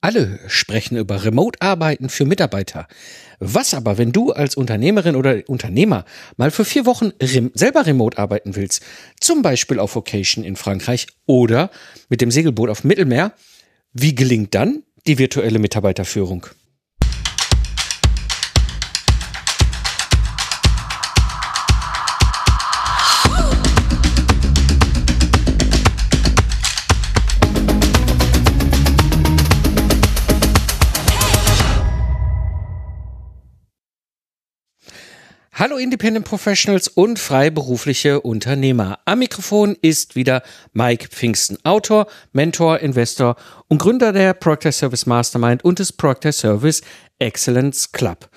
Alle sprechen über Remote-Arbeiten für Mitarbeiter. Was aber, wenn du als Unternehmerin oder Unternehmer mal für vier Wochen rem selber remote arbeiten willst? Zum Beispiel auf Vocation in Frankreich oder mit dem Segelboot auf Mittelmeer? Wie gelingt dann die virtuelle Mitarbeiterführung? Hallo Independent Professionals und freiberufliche Unternehmer. Am Mikrofon ist wieder Mike Pfingsten, Autor, Mentor, Investor und Gründer der Proctor Service Mastermind und des Proctor Service Excellence Club.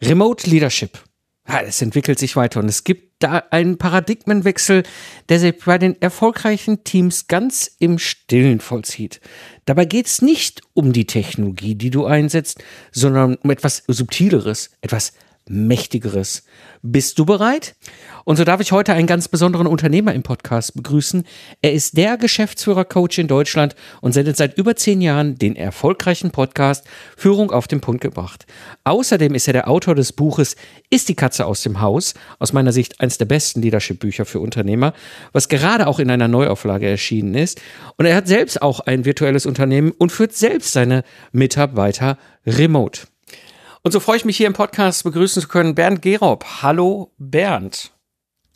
Remote Leadership. Es entwickelt sich weiter und es gibt da einen Paradigmenwechsel, der sich bei den erfolgreichen Teams ganz im Stillen vollzieht. Dabei geht es nicht um die Technologie, die du einsetzt, sondern um etwas Subtileres, etwas Mächtigeres. Bist du bereit? Und so darf ich heute einen ganz besonderen Unternehmer im Podcast begrüßen. Er ist der Geschäftsführer-Coach in Deutschland und sendet seit über zehn Jahren den erfolgreichen Podcast Führung auf den Punkt gebracht. Außerdem ist er der Autor des Buches Ist die Katze aus dem Haus? Aus meiner Sicht eines der besten Leadership-Bücher für Unternehmer, was gerade auch in einer Neuauflage erschienen ist. Und er hat selbst auch ein virtuelles Unternehmen und führt selbst seine Mitarbeiter remote. Und so freue ich mich hier im Podcast begrüßen zu können Bernd Gerob. Hallo Bernd.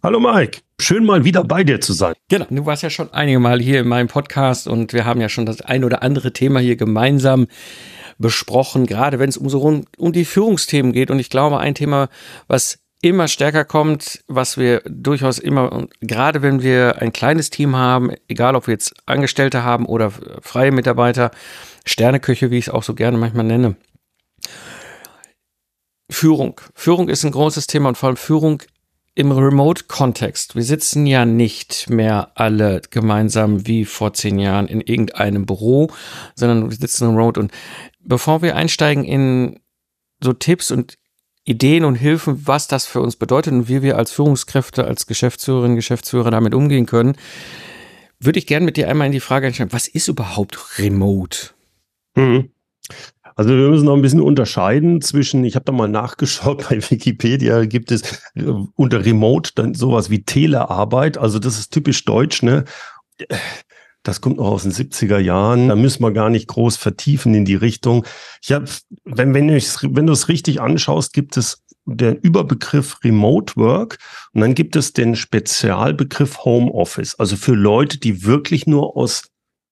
Hallo Mike. Schön mal wieder bei dir zu sein. Genau, du warst ja schon einige Mal hier in meinem Podcast und wir haben ja schon das ein oder andere Thema hier gemeinsam besprochen, gerade wenn es um so um die Führungsthemen geht. Und ich glaube, ein Thema, was immer stärker kommt, was wir durchaus immer, gerade wenn wir ein kleines Team haben, egal ob wir jetzt Angestellte haben oder freie Mitarbeiter, Sterneküche, wie ich es auch so gerne manchmal nenne, Führung. Führung ist ein großes Thema und vor allem Führung im Remote-Kontext. Wir sitzen ja nicht mehr alle gemeinsam wie vor zehn Jahren in irgendeinem Büro, sondern wir sitzen remote. Und bevor wir einsteigen in so Tipps und Ideen und Hilfen, was das für uns bedeutet und wie wir als Führungskräfte, als Geschäftsführerinnen, Geschäftsführer damit umgehen können, würde ich gerne mit dir einmal in die Frage einsteigen, was ist überhaupt Remote? Mhm. Also wir müssen noch ein bisschen unterscheiden zwischen, ich habe da mal nachgeschaut, bei Wikipedia gibt es äh, unter Remote dann sowas wie Telearbeit. Also das ist typisch deutsch, ne? Das kommt noch aus den 70er Jahren. Da müssen wir gar nicht groß vertiefen in die Richtung. Ich habe, wenn, wenn, wenn du es richtig anschaust, gibt es den Überbegriff Remote Work und dann gibt es den Spezialbegriff Home Office. Also für Leute, die wirklich nur aus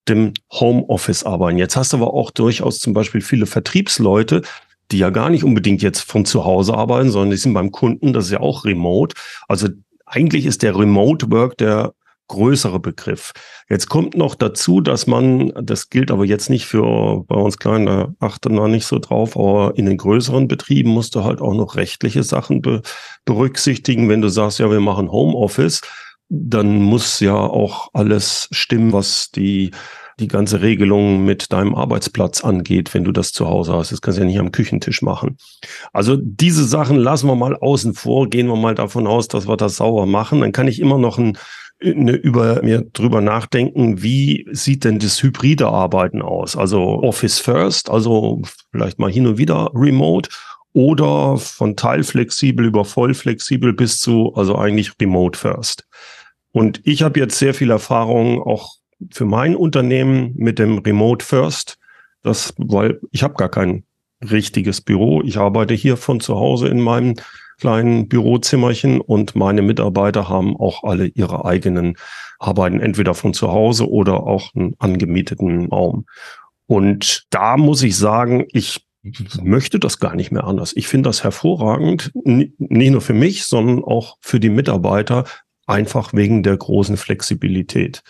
dem Homeoffice arbeiten. Jetzt hast du aber auch durchaus zum Beispiel viele Vertriebsleute, die ja gar nicht unbedingt jetzt von zu Hause arbeiten, sondern die sind beim Kunden, das ist ja auch remote. Also eigentlich ist der Remote Work der größere Begriff. Jetzt kommt noch dazu, dass man, das gilt aber jetzt nicht für bei uns kleinen, da achte noch nicht so drauf, aber in den größeren Betrieben musst du halt auch noch rechtliche Sachen be berücksichtigen. Wenn du sagst, ja, wir machen Homeoffice, dann muss ja auch alles stimmen, was die die ganze Regelung mit deinem Arbeitsplatz angeht, wenn du das zu Hause hast. Das kannst du ja nicht am Küchentisch machen. Also diese Sachen lassen wir mal außen vor, gehen wir mal davon aus, dass wir das sauber machen. Dann kann ich immer noch ein, eine, über mir drüber nachdenken, wie sieht denn das hybride Arbeiten aus? Also Office First, also vielleicht mal hin und wieder Remote oder von teilflexibel über vollflexibel bis zu, also eigentlich Remote First. Und ich habe jetzt sehr viel Erfahrung auch für mein Unternehmen mit dem Remote First. Das, weil ich habe gar kein richtiges Büro. Ich arbeite hier von zu Hause in meinem kleinen Bürozimmerchen und meine Mitarbeiter haben auch alle ihre eigenen Arbeiten, entweder von zu Hause oder auch einen angemieteten Raum. Und da muss ich sagen, ich möchte das gar nicht mehr anders. Ich finde das hervorragend, nicht nur für mich, sondern auch für die Mitarbeiter, einfach wegen der großen Flexibilität.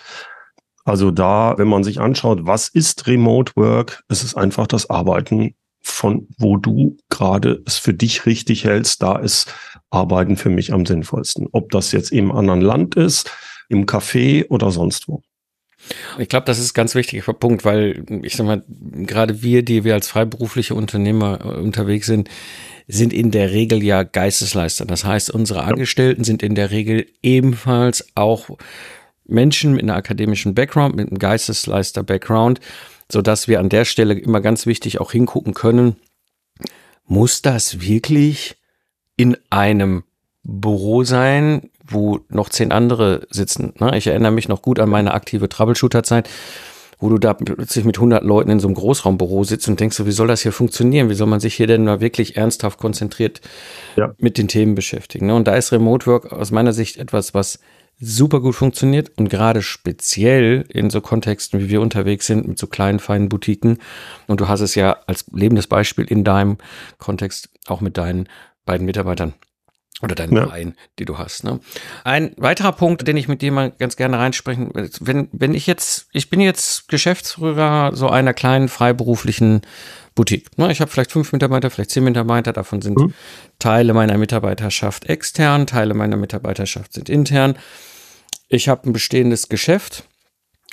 Also da, wenn man sich anschaut, was ist Remote Work, es ist einfach das Arbeiten von wo du gerade es für dich richtig hältst, da ist Arbeiten für mich am sinnvollsten. Ob das jetzt im anderen Land ist, im Café oder sonst wo. Ich glaube, das ist ein ganz wichtiger Punkt, weil ich sag mal, gerade wir, die wir als freiberufliche Unternehmer äh, unterwegs sind, sind in der Regel ja Geistesleister. Das heißt, unsere Angestellten sind in der Regel ebenfalls auch Menschen mit einem akademischen Background, mit einem Geistesleister-Background. sodass wir an der Stelle immer ganz wichtig auch hingucken können, muss das wirklich in einem Büro sein, wo noch zehn andere sitzen. Ne? Ich erinnere mich noch gut an meine aktive Troubleshooter-Zeit, wo du da plötzlich mit 100 Leuten in so einem Großraumbüro sitzt und denkst so, wie soll das hier funktionieren? Wie soll man sich hier denn mal wirklich ernsthaft konzentriert ja. mit den Themen beschäftigen? Ne? Und da ist Remote Work aus meiner Sicht etwas, was super gut funktioniert und gerade speziell in so Kontexten, wie wir unterwegs sind, mit so kleinen, feinen Boutiquen. Und du hast es ja als lebendes Beispiel in deinem Kontext auch mit deinen beiden Mitarbeitern oder deinen ja. Verein, die du hast. Ne? Ein weiterer Punkt, den ich mit dir mal ganz gerne reinsprechen, wenn, wenn ich jetzt, ich bin jetzt Geschäftsführer so einer kleinen freiberuflichen Boutique. Ne? Ich habe vielleicht fünf Mitarbeiter, vielleicht zehn Mitarbeiter, davon sind mhm. Teile meiner Mitarbeiterschaft extern, Teile meiner Mitarbeiterschaft sind intern. Ich habe ein bestehendes Geschäft.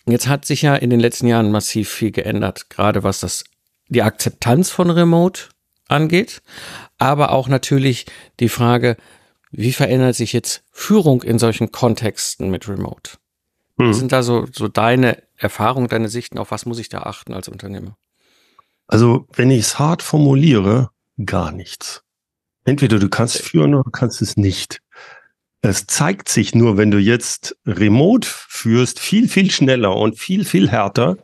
Jetzt hat sich ja in den letzten Jahren massiv viel geändert, gerade was das die Akzeptanz von Remote angeht, aber auch natürlich die Frage, wie verändert sich jetzt Führung in solchen Kontexten mit Remote? Hm. Was sind da so, so deine Erfahrungen, deine Sichten, auf was muss ich da achten als Unternehmer? Also, wenn ich es hart formuliere, gar nichts. Entweder du kannst führen oder du kannst es nicht. Es zeigt sich nur, wenn du jetzt remote führst, viel, viel schneller und viel, viel härter,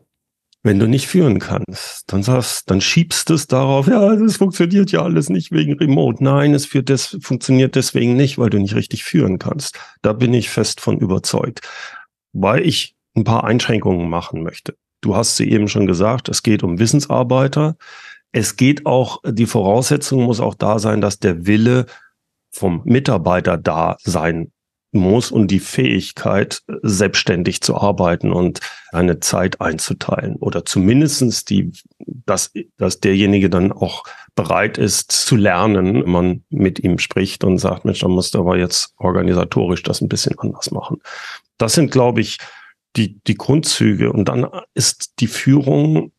wenn du nicht führen kannst. Dann sagst, dann schiebst es darauf, ja, das funktioniert ja alles nicht wegen Remote. Nein, es führt des, funktioniert deswegen nicht, weil du nicht richtig führen kannst. Da bin ich fest von überzeugt. Weil ich ein paar Einschränkungen machen möchte. Du hast sie eben schon gesagt, es geht um Wissensarbeiter. Es geht auch, die Voraussetzung muss auch da sein, dass der Wille vom Mitarbeiter da sein muss und die Fähigkeit, selbstständig zu arbeiten und eine Zeit einzuteilen oder zumindestens die, dass, dass derjenige dann auch bereit ist zu lernen, wenn man mit ihm spricht und sagt, Mensch, da musst du aber jetzt organisatorisch das ein bisschen anders machen. Das sind, glaube ich, die, die Grundzüge. Und dann ist die Führung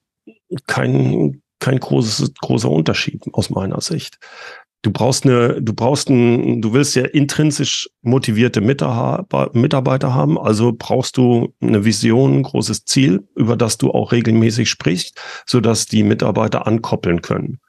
kein, kein großes, großer Unterschied aus meiner Sicht. Du brauchst eine, du brauchst ein, du willst ja intrinsisch motivierte Mitarbeiter haben, also brauchst du eine Vision, ein großes Ziel, über das du auch regelmäßig sprichst, so dass die Mitarbeiter ankoppeln können.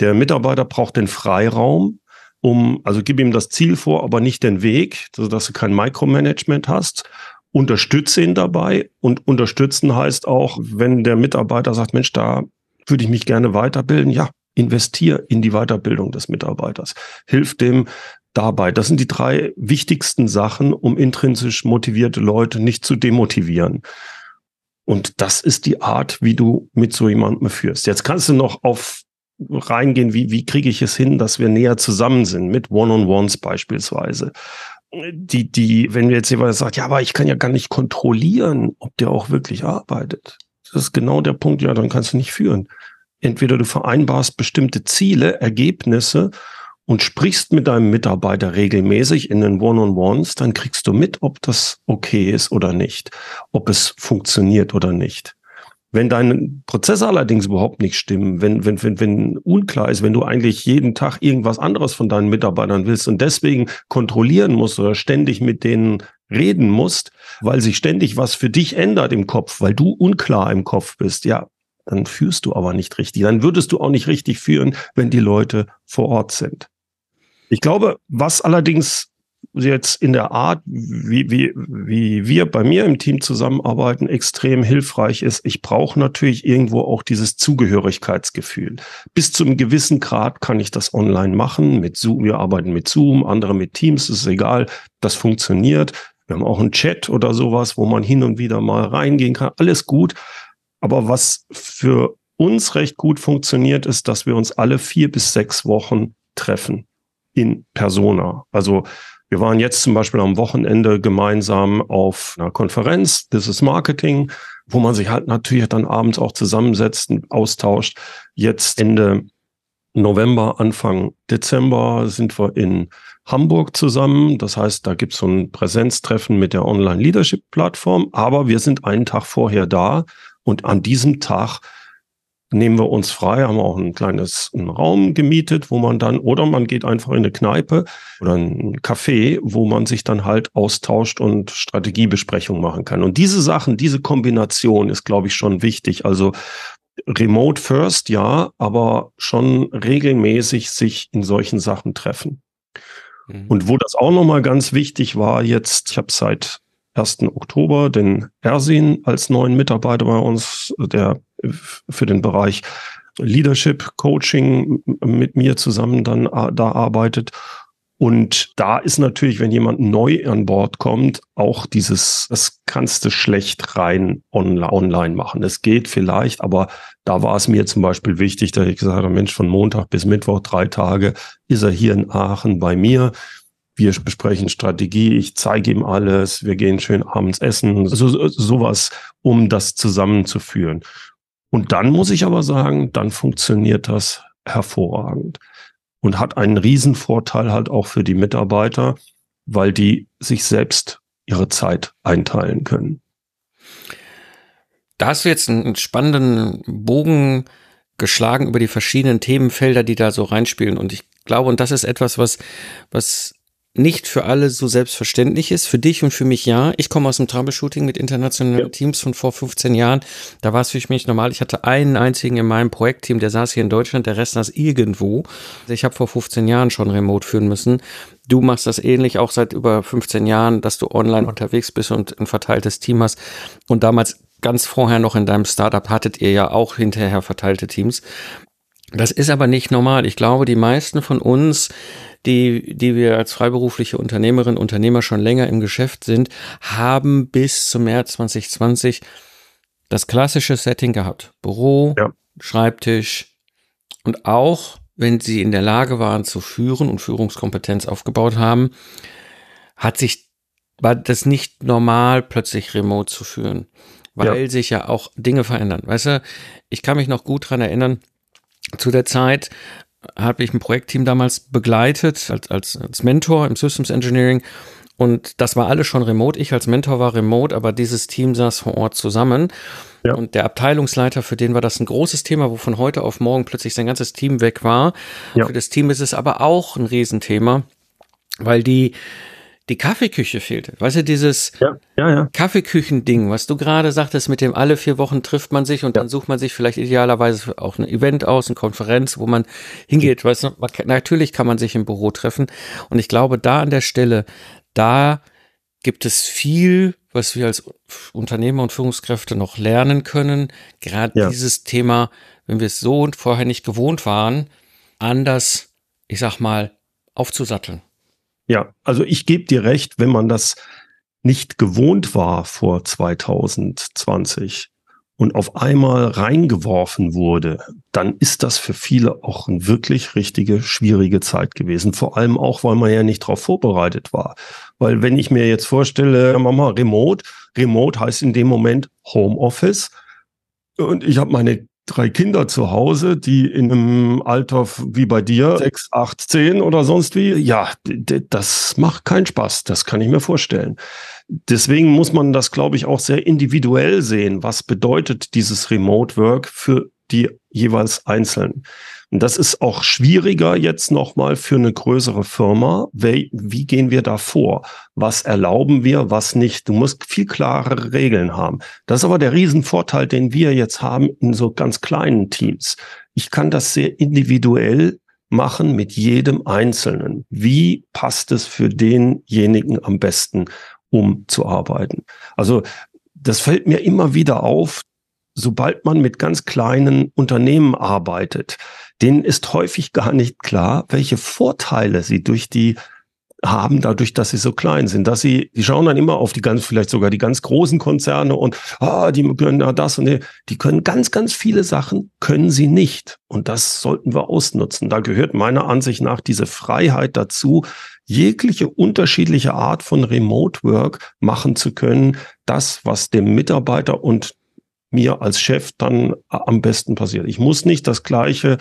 Der Mitarbeiter braucht den Freiraum, um, also gib ihm das Ziel vor, aber nicht den Weg, so dass du kein Micromanagement hast unterstütze ihn dabei und unterstützen heißt auch, wenn der Mitarbeiter sagt, Mensch, da würde ich mich gerne weiterbilden, ja, investier in die Weiterbildung des Mitarbeiters, hilf dem dabei. Das sind die drei wichtigsten Sachen, um intrinsisch motivierte Leute nicht zu demotivieren. Und das ist die Art, wie du mit so jemandem führst. Jetzt kannst du noch auf reingehen, wie, wie kriege ich es hin, dass wir näher zusammen sind, mit One-on-Ones beispielsweise die, die, wenn jetzt jemand sagt, ja, aber ich kann ja gar nicht kontrollieren, ob der auch wirklich arbeitet. Das ist genau der Punkt, ja, dann kannst du nicht führen. Entweder du vereinbarst bestimmte Ziele, Ergebnisse und sprichst mit deinem Mitarbeiter regelmäßig in den One-on-Ones, dann kriegst du mit, ob das okay ist oder nicht, ob es funktioniert oder nicht. Wenn deine Prozesse allerdings überhaupt nicht stimmen, wenn, wenn, wenn, wenn unklar ist, wenn du eigentlich jeden Tag irgendwas anderes von deinen Mitarbeitern willst und deswegen kontrollieren musst oder ständig mit denen reden musst, weil sich ständig was für dich ändert im Kopf, weil du unklar im Kopf bist, ja, dann führst du aber nicht richtig. Dann würdest du auch nicht richtig führen, wenn die Leute vor Ort sind. Ich glaube, was allerdings jetzt in der Art, wie, wie, wie wir bei mir im Team zusammenarbeiten, extrem hilfreich ist. Ich brauche natürlich irgendwo auch dieses Zugehörigkeitsgefühl. Bis zu einem gewissen Grad kann ich das online machen. Mit Zoom, wir arbeiten mit Zoom, andere mit Teams, ist egal. Das funktioniert. Wir haben auch einen Chat oder sowas, wo man hin und wieder mal reingehen kann. Alles gut. Aber was für uns recht gut funktioniert, ist, dass wir uns alle vier bis sechs Wochen treffen in Persona. Also wir waren jetzt zum Beispiel am Wochenende gemeinsam auf einer Konferenz, This is Marketing, wo man sich halt natürlich dann abends auch zusammensetzt und austauscht. Jetzt Ende November, Anfang Dezember sind wir in Hamburg zusammen. Das heißt, da gibt es so ein Präsenztreffen mit der Online-Leadership-Plattform. Aber wir sind einen Tag vorher da und an diesem Tag nehmen wir uns frei, haben auch ein kleines einen Raum gemietet, wo man dann, oder man geht einfach in eine Kneipe oder ein Café, wo man sich dann halt austauscht und Strategiebesprechungen machen kann. Und diese Sachen, diese Kombination ist, glaube ich, schon wichtig. Also Remote First, ja, aber schon regelmäßig sich in solchen Sachen treffen. Mhm. Und wo das auch nochmal ganz wichtig war, jetzt, ich habe seit 1. Oktober den Ersin als neuen Mitarbeiter bei uns, der für den Bereich Leadership Coaching mit mir zusammen dann da arbeitet. Und da ist natürlich, wenn jemand neu an Bord kommt, auch dieses, das kannst du schlecht rein online machen. Es geht vielleicht, aber da war es mir zum Beispiel wichtig, dass ich gesagt habe, Mensch, von Montag bis Mittwoch, drei Tage, ist er hier in Aachen bei mir. Wir besprechen Strategie, ich zeige ihm alles, wir gehen schön abends essen, so, sowas, um das zusammenzuführen. Und dann muss ich aber sagen, dann funktioniert das hervorragend und hat einen Riesenvorteil halt auch für die Mitarbeiter, weil die sich selbst ihre Zeit einteilen können. Da hast du jetzt einen spannenden Bogen geschlagen über die verschiedenen Themenfelder, die da so reinspielen. Und ich glaube, und das ist etwas, was, was nicht für alle so selbstverständlich ist. Für dich und für mich ja. Ich komme aus dem Troubleshooting mit internationalen ja. Teams von vor 15 Jahren. Da war es für mich normal. Ich hatte einen einzigen in meinem Projektteam, der saß hier in Deutschland, der Rest saß irgendwo. Ich habe vor 15 Jahren schon remote führen müssen. Du machst das ähnlich auch seit über 15 Jahren, dass du online unterwegs bist und ein verteiltes Team hast. Und damals ganz vorher noch in deinem Startup hattet ihr ja auch hinterher verteilte Teams. Das ist aber nicht normal. Ich glaube, die meisten von uns die, die wir als freiberufliche Unternehmerinnen, Unternehmer schon länger im Geschäft sind, haben bis zum März 2020 das klassische Setting gehabt. Büro, ja. Schreibtisch und auch wenn sie in der Lage waren zu führen und Führungskompetenz aufgebaut haben, hat sich, war das nicht normal, plötzlich remote zu führen, weil ja. sich ja auch Dinge verändern. Weißt du, ich kann mich noch gut dran erinnern, zu der Zeit, habe ich ein Projektteam damals begleitet als, als, als Mentor im Systems Engineering. Und das war alles schon remote. Ich als Mentor war remote, aber dieses Team saß vor Ort zusammen. Ja. Und der Abteilungsleiter, für den war das ein großes Thema, wo von heute auf morgen plötzlich sein ganzes Team weg war. Ja. Für das Team ist es aber auch ein Riesenthema, weil die, die Kaffeeküche fehlte. Weißt du, dieses ja, ja, ja. Kaffeeküchending, was du gerade sagtest, mit dem alle vier Wochen trifft man sich und dann sucht man sich vielleicht idealerweise auch ein Event aus, eine Konferenz, wo man hingeht. Weißt du, man, natürlich kann man sich im Büro treffen. Und ich glaube, da an der Stelle, da gibt es viel, was wir als Unternehmer und Führungskräfte noch lernen können. Gerade dieses Thema, wenn wir es so und vorher nicht gewohnt waren, anders, ich sag mal, aufzusatteln. Ja, also ich gebe dir recht, wenn man das nicht gewohnt war vor 2020 und auf einmal reingeworfen wurde, dann ist das für viele auch eine wirklich richtige, schwierige Zeit gewesen. Vor allem auch, weil man ja nicht darauf vorbereitet war. Weil wenn ich mir jetzt vorstelle, ja, Mama, Remote, Remote heißt in dem Moment Homeoffice und ich habe meine drei Kinder zu Hause, die in einem Alter wie bei dir, sechs, acht, zehn oder sonst wie, ja, das macht keinen Spaß. Das kann ich mir vorstellen. Deswegen muss man das, glaube ich, auch sehr individuell sehen. Was bedeutet dieses Remote Work für die jeweils Einzelnen? Und das ist auch schwieriger jetzt nochmal für eine größere Firma. Wie, wie gehen wir da vor? Was erlauben wir, was nicht? Du musst viel klarere Regeln haben. Das ist aber der Riesenvorteil, den wir jetzt haben in so ganz kleinen Teams. Ich kann das sehr individuell machen mit jedem Einzelnen. Wie passt es für denjenigen am besten, um zu arbeiten? Also das fällt mir immer wieder auf, sobald man mit ganz kleinen Unternehmen arbeitet denen ist häufig gar nicht klar, welche Vorteile sie durch die haben, dadurch, dass sie so klein sind, dass sie, die schauen dann immer auf die ganz, vielleicht sogar die ganz großen Konzerne und, ah, die können da das und die, die können ganz, ganz viele Sachen, können sie nicht. Und das sollten wir ausnutzen. Da gehört meiner Ansicht nach diese Freiheit dazu, jegliche unterschiedliche Art von Remote Work machen zu können. Das, was dem Mitarbeiter und mir als Chef dann am besten passiert. Ich muss nicht das gleiche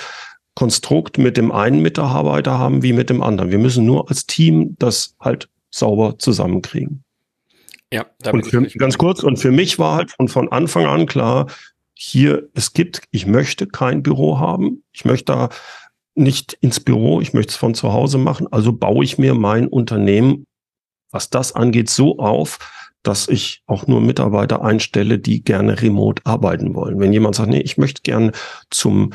Konstrukt mit dem einen Mitarbeiter haben wie mit dem anderen. Wir müssen nur als Team das halt sauber zusammenkriegen. Ja, und für, ganz kurz, und für mich war halt von, von Anfang an klar, hier, es gibt, ich möchte kein Büro haben. Ich möchte da nicht ins Büro, ich möchte es von zu Hause machen. Also baue ich mir mein Unternehmen, was das angeht, so auf, dass ich auch nur Mitarbeiter einstelle, die gerne remote arbeiten wollen. Wenn jemand sagt, nee, ich möchte gerne zum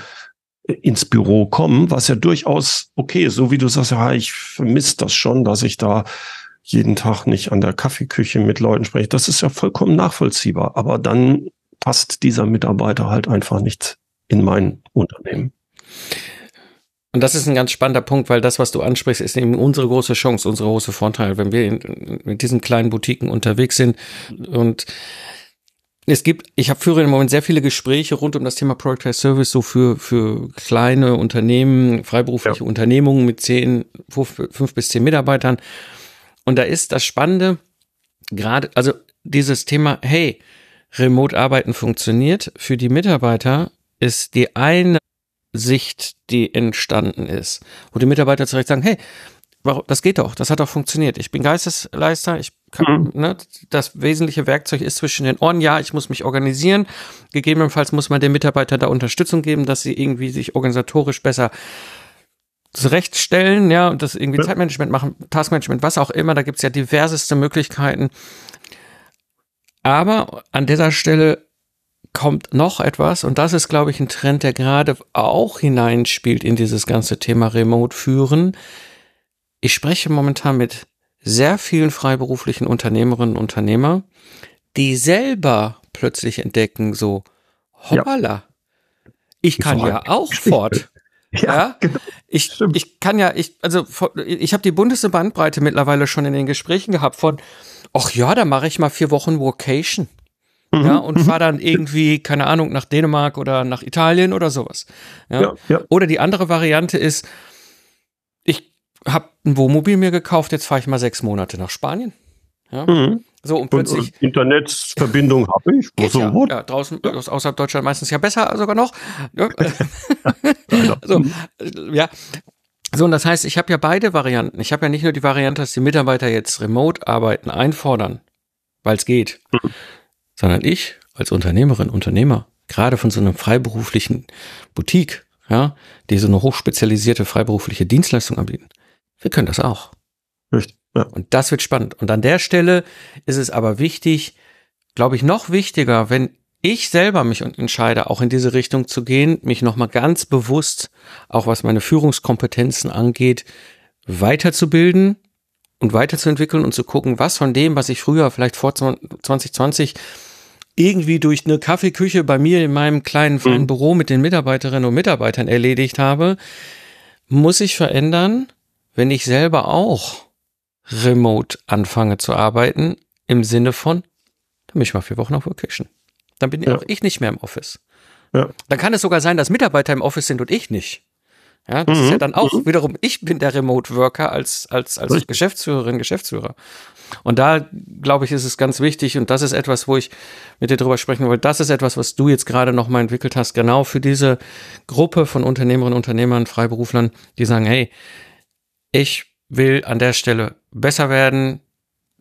äh, ins Büro kommen, was ja durchaus okay ist, so wie du sagst, ja, ich vermisse das schon, dass ich da jeden Tag nicht an der Kaffeeküche mit Leuten spreche. Das ist ja vollkommen nachvollziehbar. Aber dann passt dieser Mitarbeiter halt einfach nicht in mein Unternehmen. Und das ist ein ganz spannender Punkt, weil das, was du ansprichst, ist eben unsere große Chance, unsere große Vorteil, wenn wir in, in diesen kleinen Boutiquen unterwegs sind. Und es gibt, ich habe führe im Moment sehr viele Gespräche rund um das Thema Product Service, so für, für kleine Unternehmen, freiberufliche ja. Unternehmungen mit zehn, fünf, fünf bis zehn Mitarbeitern. Und da ist das Spannende, gerade, also dieses Thema, hey, Remote-Arbeiten funktioniert, für die Mitarbeiter ist die eine Sicht, die entstanden ist, wo die Mitarbeiter zurecht sagen, hey, das geht doch, das hat doch funktioniert. Ich bin Geistesleister, ich kann, mhm. ne, das wesentliche Werkzeug ist zwischen den Ohren. Ja, ich muss mich organisieren. Gegebenenfalls muss man den Mitarbeitern da Unterstützung geben, dass sie irgendwie sich organisatorisch besser zurechtstellen, ja, und das irgendwie ja. Zeitmanagement machen, Taskmanagement, was auch immer. Da gibt's ja diverseste Möglichkeiten. Aber an dieser Stelle kommt noch etwas und das ist, glaube ich, ein Trend, der gerade auch hineinspielt in dieses ganze Thema Remote führen. Ich spreche momentan mit sehr vielen freiberuflichen Unternehmerinnen und Unternehmer, die selber plötzlich entdecken, so, hoppala, ja. ich kann ja auch fort. Ja, ja? Genau. Ich, ich kann ja, ich, also ich habe die bunteste Bandbreite mittlerweile schon in den Gesprächen gehabt von, ach ja, da mache ich mal vier Wochen Vocation. Mhm. Ja, und mhm. fahre dann irgendwie, keine Ahnung, nach Dänemark oder nach Italien oder sowas. Ja? ja, ja. Oder die andere Variante ist, ich habe ein Wohnmobil mir gekauft, jetzt fahre ich mal sechs Monate nach Spanien. Ja. Mhm. So, und plötzlich. Und, Internetverbindung habe ich. so ja, ja, draußen, ja. außerhalb Deutschland meistens ja besser sogar noch. so, ja. So, und das heißt, ich habe ja beide Varianten. Ich habe ja nicht nur die Variante, dass die Mitarbeiter jetzt remote arbeiten, einfordern, weil es geht, mhm sondern ich als Unternehmerin, Unternehmer, gerade von so einem freiberuflichen Boutique, ja, die so eine hochspezialisierte freiberufliche Dienstleistung anbieten, wir können das auch. Richtig. Ja. Und das wird spannend. Und an der Stelle ist es aber wichtig, glaube ich, noch wichtiger, wenn ich selber mich entscheide, auch in diese Richtung zu gehen, mich nochmal ganz bewusst, auch was meine Führungskompetenzen angeht, weiterzubilden und weiterzuentwickeln und zu gucken, was von dem, was ich früher vielleicht vor 2020 irgendwie durch eine Kaffeeküche bei mir in meinem kleinen mhm. feinen Büro mit den Mitarbeiterinnen und Mitarbeitern erledigt habe, muss ich verändern, wenn ich selber auch remote anfange zu arbeiten, im Sinne von, dann bin ich mal vier Wochen auf Vacation. Dann bin ja. auch ich nicht mehr im Office. Ja. Dann kann es sogar sein, dass Mitarbeiter im Office sind und ich nicht. Ja, das mhm. ist ja dann auch mhm. wiederum, ich bin der Remote Worker als, als, als Geschäftsführerin, Geschäftsführer. Und da, glaube ich, ist es ganz wichtig und das ist etwas, wo ich mit dir drüber sprechen wollte. Das ist etwas, was du jetzt gerade nochmal entwickelt hast, genau für diese Gruppe von Unternehmerinnen, Unternehmern, Freiberuflern, die sagen, hey, ich will an der Stelle besser werden,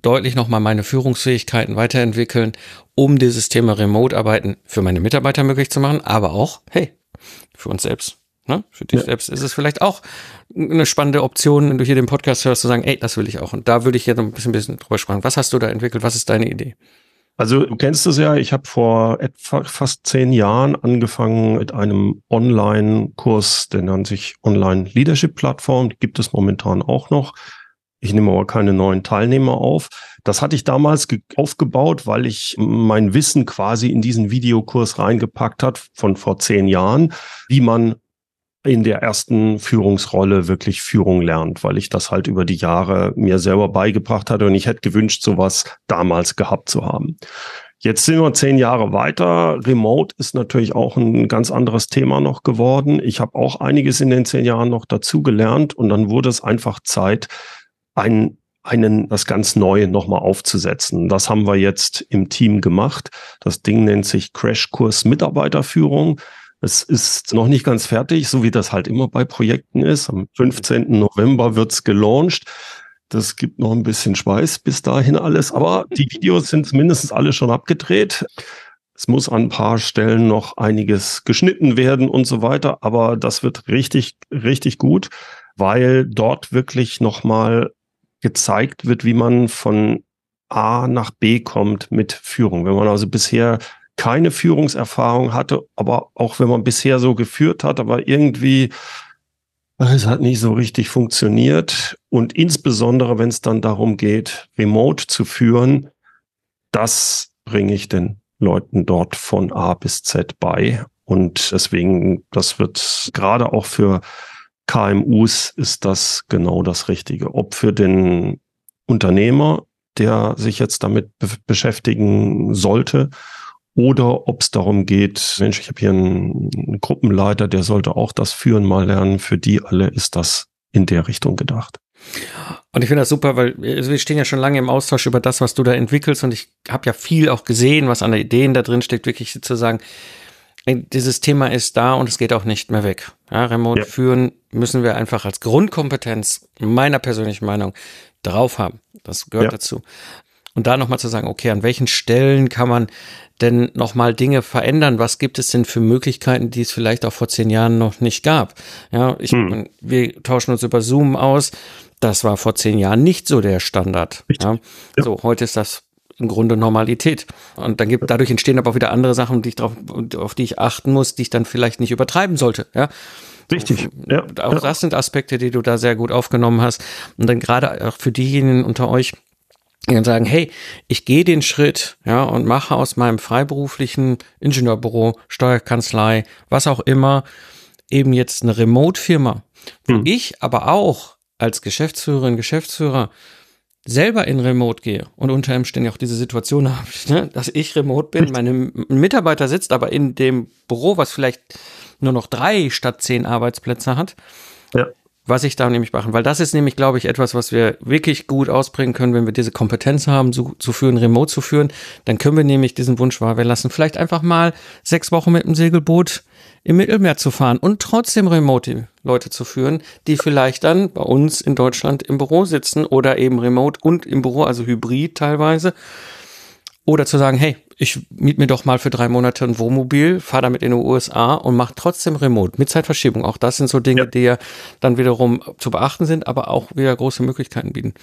deutlich nochmal meine Führungsfähigkeiten weiterentwickeln, um dieses Thema Remote-Arbeiten für meine Mitarbeiter möglich zu machen, aber auch, hey, für uns selbst. Ne? Für dich ja. selbst ist es vielleicht auch eine spannende Option, wenn du hier den Podcast hörst, zu sagen, ey, das will ich auch. Und da würde ich jetzt ein bisschen, ein bisschen drüber sprechen. Was hast du da entwickelt? Was ist deine Idee? Also du kennst es ja, ich habe vor etwa fast zehn Jahren angefangen mit einem Online-Kurs, der nennt sich Online Leadership Plattform, gibt es momentan auch noch. Ich nehme aber keine neuen Teilnehmer auf. Das hatte ich damals aufgebaut, weil ich mein Wissen quasi in diesen Videokurs reingepackt hat von vor zehn Jahren, wie man in der ersten Führungsrolle wirklich Führung lernt, weil ich das halt über die Jahre mir selber beigebracht hatte und ich hätte gewünscht, sowas damals gehabt zu haben. Jetzt sind wir zehn Jahre weiter. Remote ist natürlich auch ein ganz anderes Thema noch geworden. Ich habe auch einiges in den zehn Jahren noch dazu gelernt und dann wurde es einfach Zeit, einen, einen das ganz Neue nochmal aufzusetzen. Das haben wir jetzt im Team gemacht. Das Ding nennt sich Crashkurs Mitarbeiterführung. Es ist noch nicht ganz fertig, so wie das halt immer bei Projekten ist. Am 15. November wird's gelauncht. Das gibt noch ein bisschen Schweiß bis dahin alles, aber die Videos sind mindestens alle schon abgedreht. Es muss an ein paar Stellen noch einiges geschnitten werden und so weiter, aber das wird richtig, richtig gut, weil dort wirklich nochmal gezeigt wird, wie man von A nach B kommt mit Führung. Wenn man also bisher keine Führungserfahrung hatte, aber auch wenn man bisher so geführt hat, aber irgendwie es hat nicht so richtig funktioniert. Und insbesondere, wenn es dann darum geht, remote zu führen, das bringe ich den Leuten dort von A bis Z bei. Und deswegen, das wird gerade auch für KMUs ist das genau das Richtige. Ob für den Unternehmer, der sich jetzt damit be beschäftigen sollte, oder ob es darum geht, Mensch, ich habe hier einen, einen Gruppenleiter, der sollte auch das Führen mal lernen. Für die alle ist das in der Richtung gedacht. Und ich finde das super, weil wir stehen ja schon lange im Austausch über das, was du da entwickelst und ich habe ja viel auch gesehen, was an Ideen da drin steckt, wirklich zu sagen, dieses Thema ist da und es geht auch nicht mehr weg. Ja, Remote ja. führen müssen wir einfach als Grundkompetenz meiner persönlichen Meinung drauf haben. Das gehört ja. dazu. Und da nochmal zu sagen, okay, an welchen Stellen kann man denn nochmal Dinge verändern? Was gibt es denn für Möglichkeiten, die es vielleicht auch vor zehn Jahren noch nicht gab? Ja, ich, hm. wir tauschen uns über Zoom aus. Das war vor zehn Jahren nicht so der Standard. Ja? ja. So, heute ist das im Grunde Normalität. Und dann gibt, dadurch entstehen aber auch wieder andere Sachen, die ich drauf, auf die ich achten muss, die ich dann vielleicht nicht übertreiben sollte. Ja. Richtig. Ja. Auch das sind Aspekte, die du da sehr gut aufgenommen hast. Und dann gerade auch für diejenigen unter euch, die dann sagen, hey, ich gehe den Schritt, ja, und mache aus meinem freiberuflichen Ingenieurbüro, Steuerkanzlei, was auch immer, eben jetzt eine Remote-Firma, wo hm. ich aber auch als Geschäftsführerin, Geschäftsführer selber in Remote gehe und unter Umständen auch diese Situation habe, ne, dass ich remote bin, meine Mitarbeiter sitzt aber in dem Büro, was vielleicht nur noch drei statt zehn Arbeitsplätze hat. Ja. Was ich da nämlich machen, weil das ist nämlich, glaube ich, etwas, was wir wirklich gut ausbringen können, wenn wir diese Kompetenz haben, zu, zu führen, remote zu führen, dann können wir nämlich diesen Wunsch wahr werden lassen, vielleicht einfach mal sechs Wochen mit dem Segelboot im Mittelmeer zu fahren und trotzdem remote Leute zu führen, die vielleicht dann bei uns in Deutschland im Büro sitzen oder eben remote und im Büro, also hybrid teilweise. Oder zu sagen, hey, ich miet mir doch mal für drei Monate ein Wohnmobil, fahre damit in die USA und mache trotzdem remote mit Zeitverschiebung. Auch das sind so Dinge, ja. die ja dann wiederum zu beachten sind, aber auch wieder große Möglichkeiten bieten.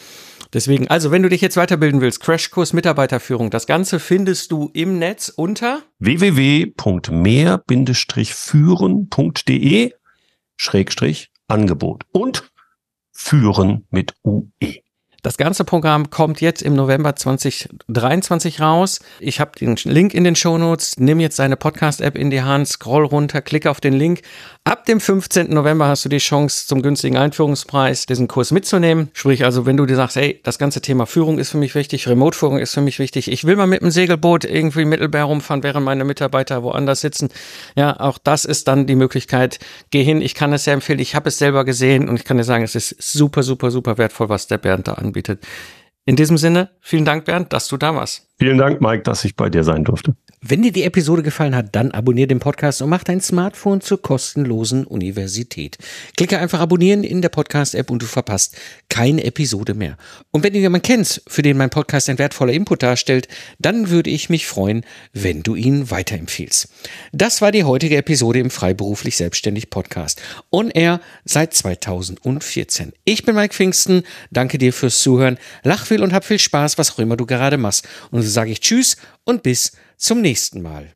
Deswegen, also wenn du dich jetzt weiterbilden willst, Crashkurs Mitarbeiterführung, das Ganze findest du im Netz unter www.mehr-führen.de Schrägstrich Angebot und führen mit UE. Das ganze Programm kommt jetzt im November 2023 raus. Ich habe den Link in den Show Notes. Nimm jetzt deine Podcast-App in die Hand, scroll runter, klick auf den Link. Ab dem 15. November hast du die Chance, zum günstigen Einführungspreis diesen Kurs mitzunehmen. Sprich also, wenn du dir sagst, hey, das ganze Thema Führung ist für mich wichtig, Remote-Führung ist für mich wichtig, ich will mal mit dem Segelboot irgendwie Mittelmeer rumfahren, während meine Mitarbeiter woanders sitzen. Ja, auch das ist dann die Möglichkeit. Geh hin, ich kann es sehr empfehlen. Ich habe es selber gesehen und ich kann dir sagen, es ist super, super, super wertvoll, was der Bernd da anbietet. In diesem Sinne, vielen Dank, Bernd, dass du da warst. Vielen Dank, Mike, dass ich bei dir sein durfte. Wenn dir die Episode gefallen hat, dann abonniere den Podcast und mach dein Smartphone zur kostenlosen Universität. Klicke einfach abonnieren in der Podcast-App und du verpasst keine Episode mehr. Und wenn du jemanden kennst, für den mein Podcast ein wertvoller Input darstellt, dann würde ich mich freuen, wenn du ihn weiterempfiehlst. Das war die heutige Episode im Freiberuflich Selbstständig Podcast. On Air seit 2014. Ich bin Mike Pfingsten. Danke dir fürs Zuhören. Lach viel und hab viel Spaß, was auch immer du gerade machst. Und so sage ich Tschüss und bis zum nächsten Mal.